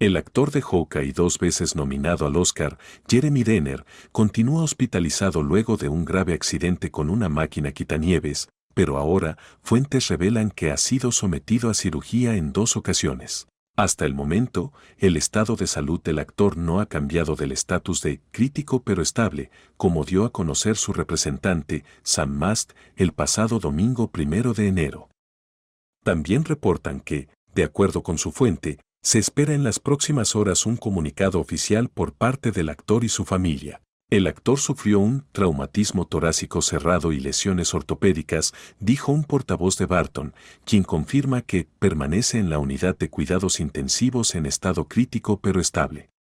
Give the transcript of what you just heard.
El actor de y dos veces nominado al Oscar, Jeremy Renner, continúa hospitalizado luego de un grave accidente con una máquina quitanieves, pero ahora fuentes revelan que ha sido sometido a cirugía en dos ocasiones. Hasta el momento, el estado de salud del actor no ha cambiado del estatus de crítico pero estable, como dio a conocer su representante, Sam Mast, el pasado domingo primero de enero. También reportan que, de acuerdo con su fuente, se espera en las próximas horas un comunicado oficial por parte del actor y su familia. El actor sufrió un traumatismo torácico cerrado y lesiones ortopédicas, dijo un portavoz de Barton, quien confirma que permanece en la unidad de cuidados intensivos en estado crítico pero estable.